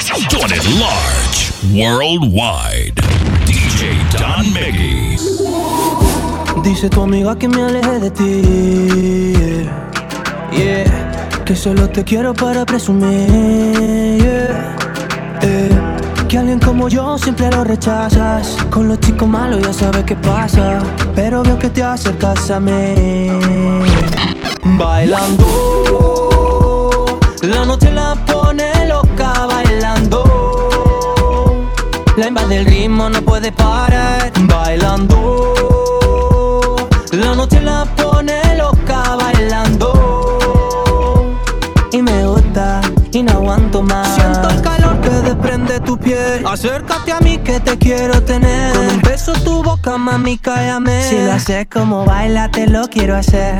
Doing it large, worldwide. DJ Don Miggy. Dice tu amiga que me aleje de ti. Yeah. Que solo te quiero para presumir. Yeah. Eh, Que alguien como yo siempre lo rechazas. Con los chicos malos ya sabes qué pasa. Pero veo que te acercas a mí. Bailando. La noche la La invade el ritmo, no puede parar bailando. La noche la pone loca bailando. Y me gusta y no aguanto más. Siento el calor que desprende tu piel. Acércate a mí que te quiero tener. Con un beso tu boca, mami, cállame. Si lo haces como baila, te lo quiero hacer.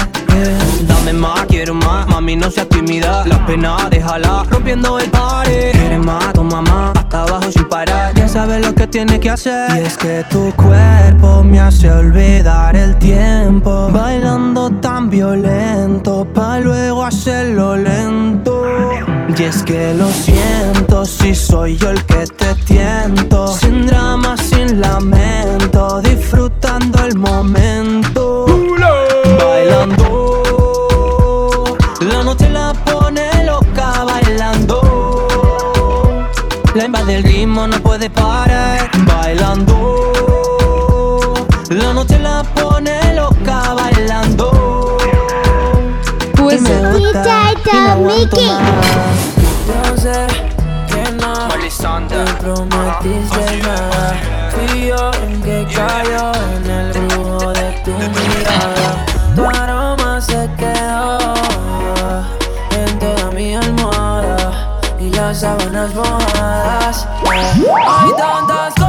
Dame más, quiero más, mami, no seas tímida. La pena, déjala, rompiendo el party. Quieres más, toma más, hasta abajo sin parar. Ya sabes lo que tienes que hacer. Y es que tu cuerpo me hace olvidar el tiempo. Bailando tan violento, pa' luego hacerlo lento. Y es que lo siento, si soy yo el que te tiento. Sin drama, sin lamento, disfrutando el momento. La invade el ritmo, no puede parar. Bailando, la noche la pone loca bailando. Pues me gusta, y no aguanto Mickey. más. Yo sé que no te prometiste nada. Fui yo que cayó en el y las sábanas mojadas. Hay tantas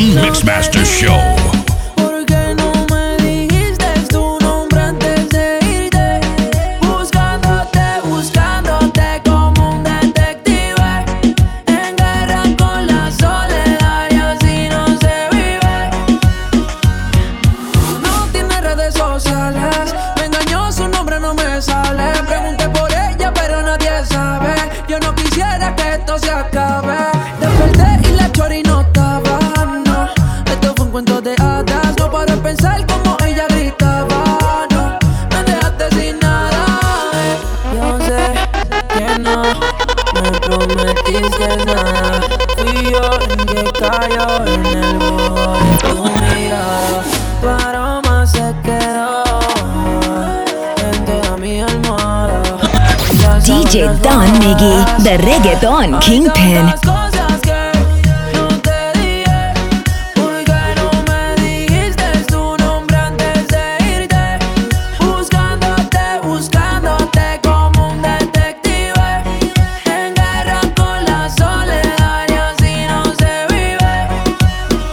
Mixmaster Show. Vive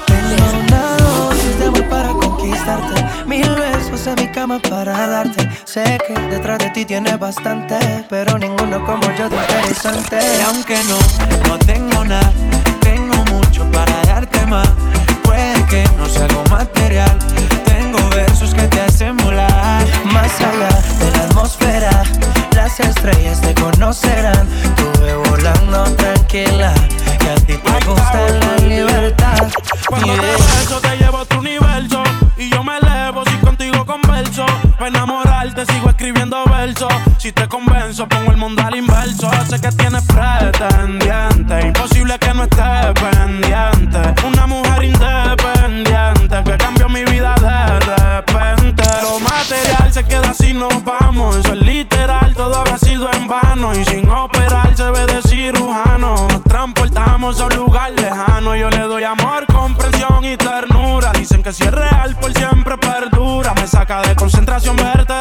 Tengo una dosis de amor para conquistarte. Mil besos en mi cama para darte. Sé que detrás de ti tienes bastante como yo de interesante Y aunque no, no tengo nada, tengo mucho para darte más. Puede que no sea algo material, tengo versos que te hacen volar. Más allá de la atmósfera Las estrellas te conocerán Tuve volando tranquila Que a ti te gusta la libertad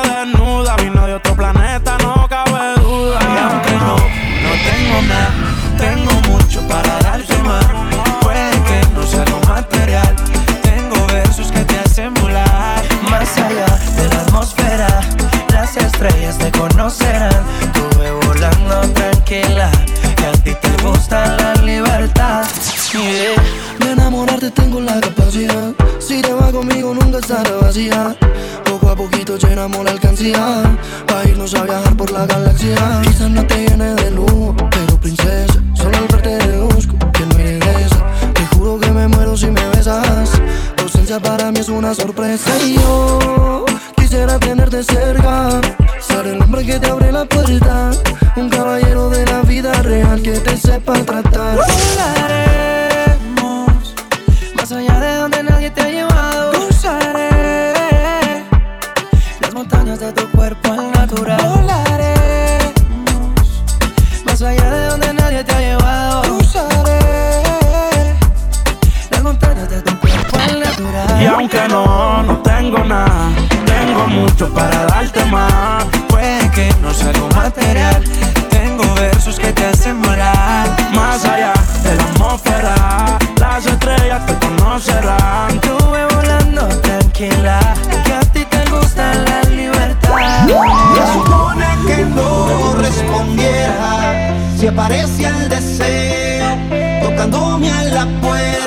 nada, put it down. aparece el deseo, tocándome a la puerta.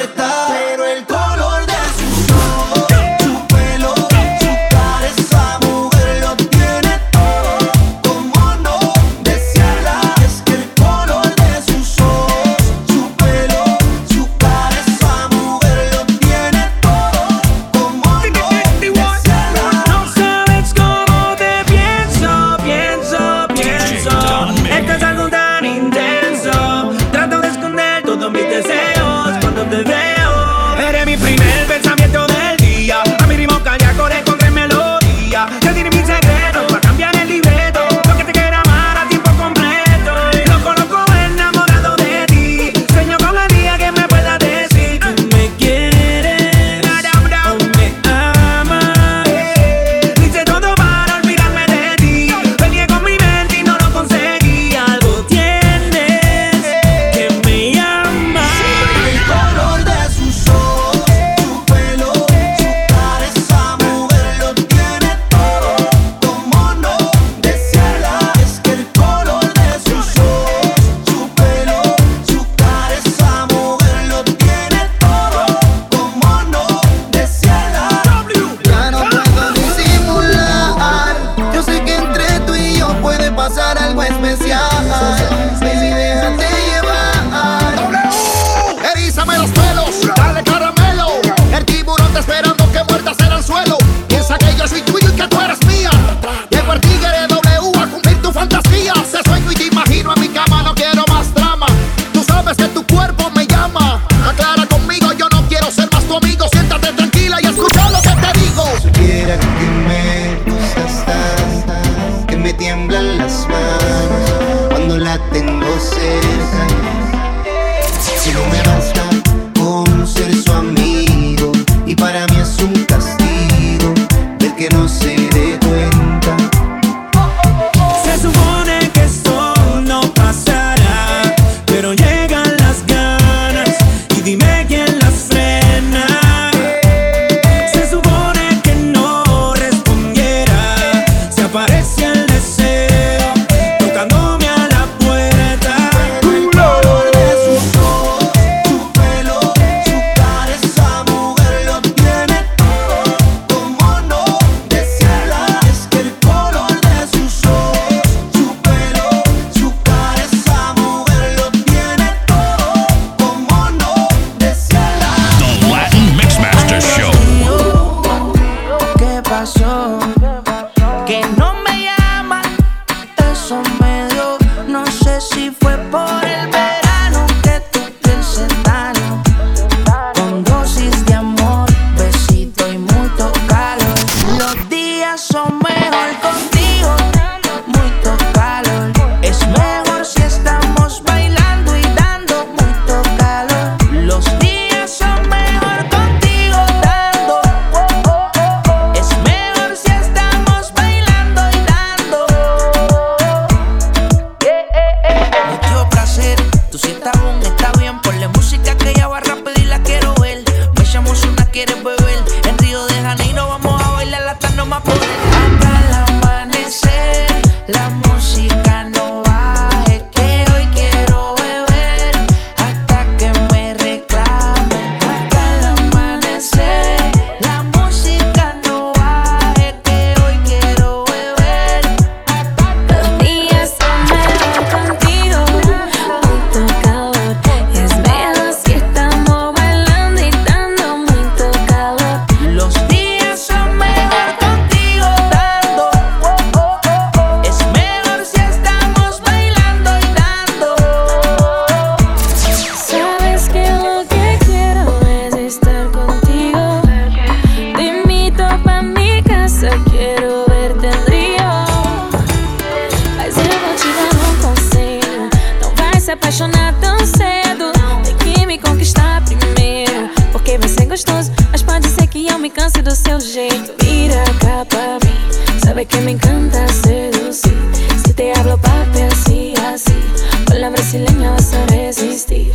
Brasileña vas a resistir.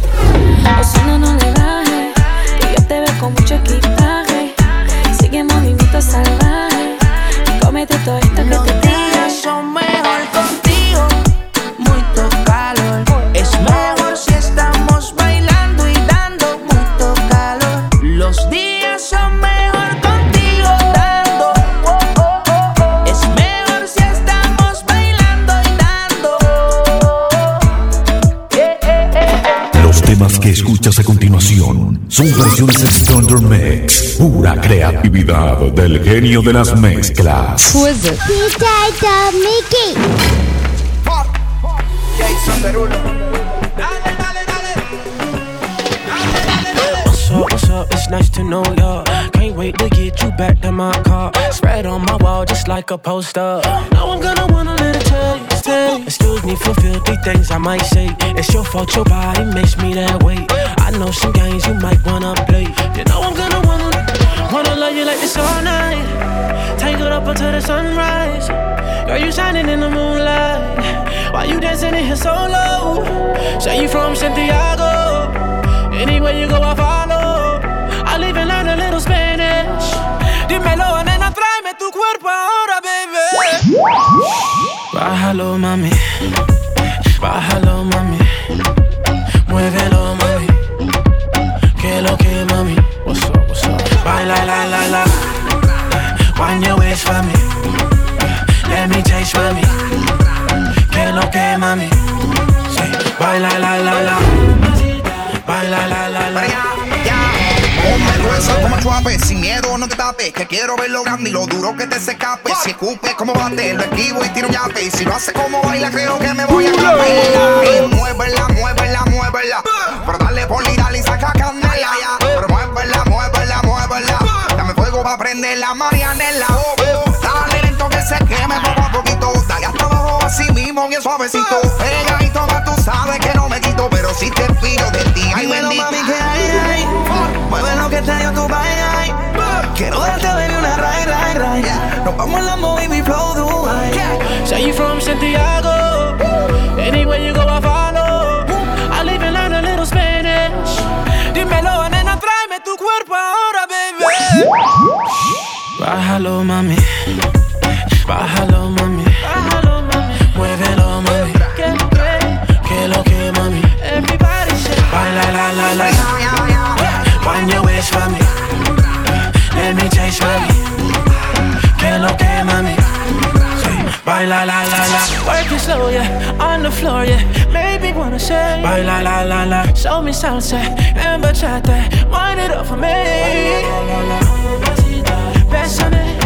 O suena no le baje, que yo te veo con mucho equipaje. Sigue movimiento salvaje, cómete todo esto que te días son versiones Thunder Mix, pura creatividad del genio de las mezclas. Who is it? DJ Dub Mickey. Jason Derulo. What's up, what's up? It's nice to know ya. Can't wait to get you back to my car. Spread on my wall just like a poster. Now I'm gonna wanna let it tell you, you. Excuse me for filthy things I might say. It's your fault, your body makes me that way. I know some games you might wanna play. You know I'm gonna wanna, wanna love you like this all night. Tangled up until the sunrise. Girl, you shining in the moonlight. Why you dancing in here so low? Say you from Santiago. Anywhere you go, I follow. I'll even learn a little Spanish. Dímelo, nena, tráeme tu cuerpo ahora, baby. Bájalo, mami. Bájalo, mami. Muévelo, mami. Que lo que, mami. What's up, what's up? Baila, la, la, la. Wind your waist for me. Let me taste, mami. Que lo que, mami. Sí. Baila, la, la, la. Baila, la, la, la. Gruesa como chuape, sin miedo no te tapes Que quiero ver lo grande y lo duro que te se escape. Si escupe como bate, lo esquivo y tiro un yape Y si lo hace como baila, creo que me voy a escapar muévela, muévela, muévela. Pero dale por y dale y saca candela. Ya Pero muévela, muévela, muévela Fuego pa' prender la marianela oh, oh. Dale lento que se queme poco a poquito Dale hasta abajo así mismo bien suavecito Pegadito más tú sabes que no me quito Pero si te pido de ti, ay bendita mami, que hay, hay. Mueve lo que te dio tu bye, Quiero darte, baby, una ride, ride, ride. Nos vamos en la baby, flow Dubai. Say you from Santiago. Anywhere you go, I Bájalo, mami. Bájalo, mami. Bájalo, mami. Muévelo, mami. Que lo que, mami. Everybody say. Baila, la, la, la. Wind your waist for me. Let me taste, mami. Que lo que, mami. Baila la la la, work it slow yeah, on the floor yeah, maybe wanna say. Baila la la la, show me salsa and bachata, wind it up for me. Bésame, passionate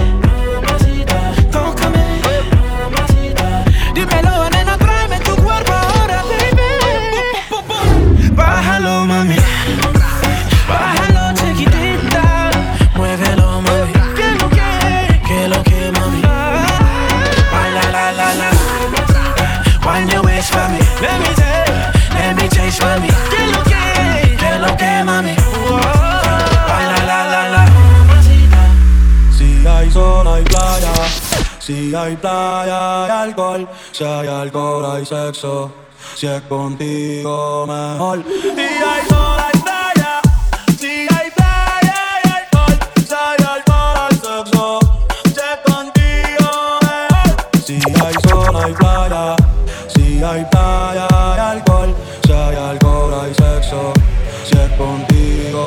sexo. Si es contigo, mejor. Si hay sol, hay playa. Si hay playa, hay alcohol. Si hay alcohol, hay sexo. Si es contigo, mejor. Si hay sol, hay playa. Si hay playa, hay alcohol. Si hay alcohol, hay sexo. Si es contigo,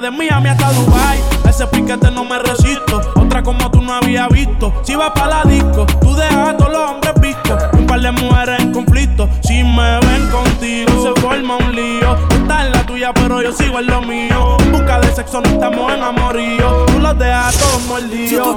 de Miami hasta Dubai. ese piquete no me resisto. Otra como tú no había visto. Si vas para la disco, tú dejas a todos los hombres vistos. Un par de mujeres en conflicto. Si me ven contigo, se forma un lío. Estás en la tuya, pero yo sigo en lo mío. En busca de sexo no estamos en amorío. Tú los dejas a todos mordidos.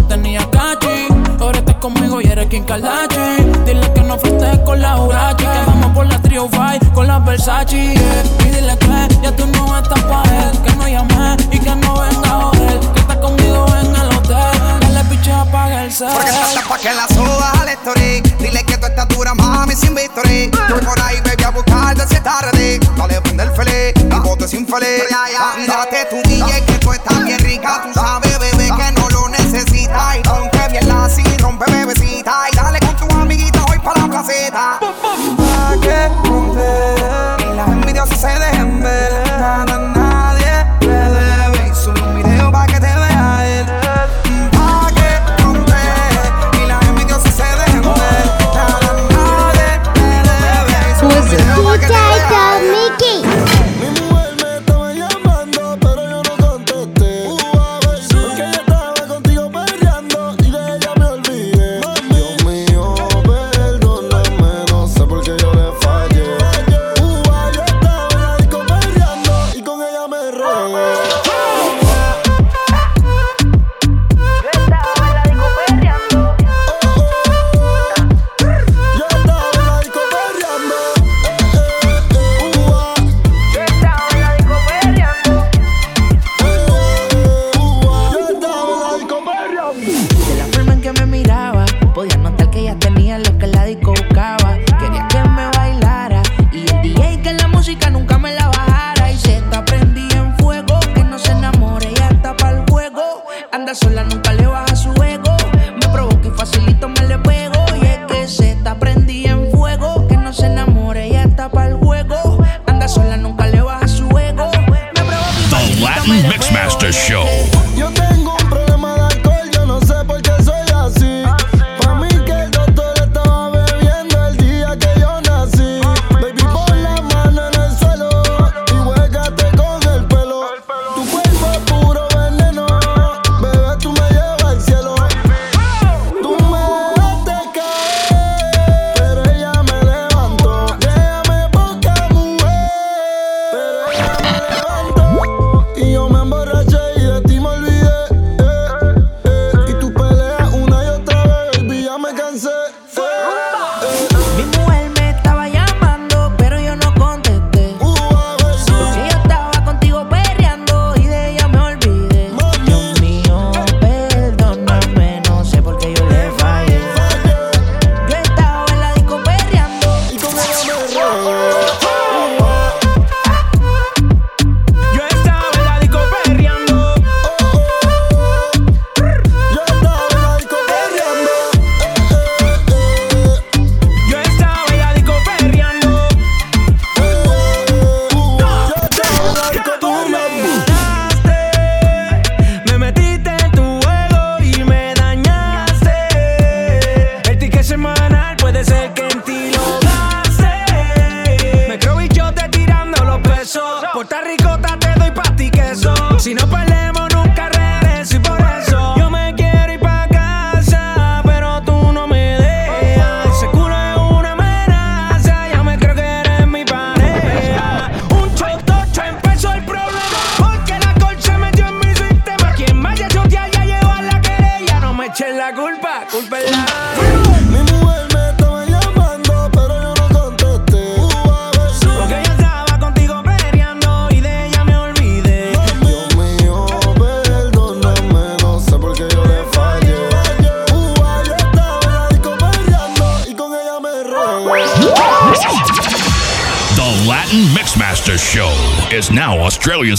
conmigo y eres quien Kardashian. Dile que no fuiste con la Urachi. Que vamos por la Trio Fight con la Versace. Y dile que ya tú no estás pa' él. Que no llame y que no venga a joder. Que estás conmigo en el hotel. Dale piche apaga el cel. Estás pa' que la suba al. Dile que tu estatura, is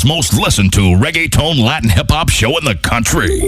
most listened to reggaeton Latin hip hop show in the country.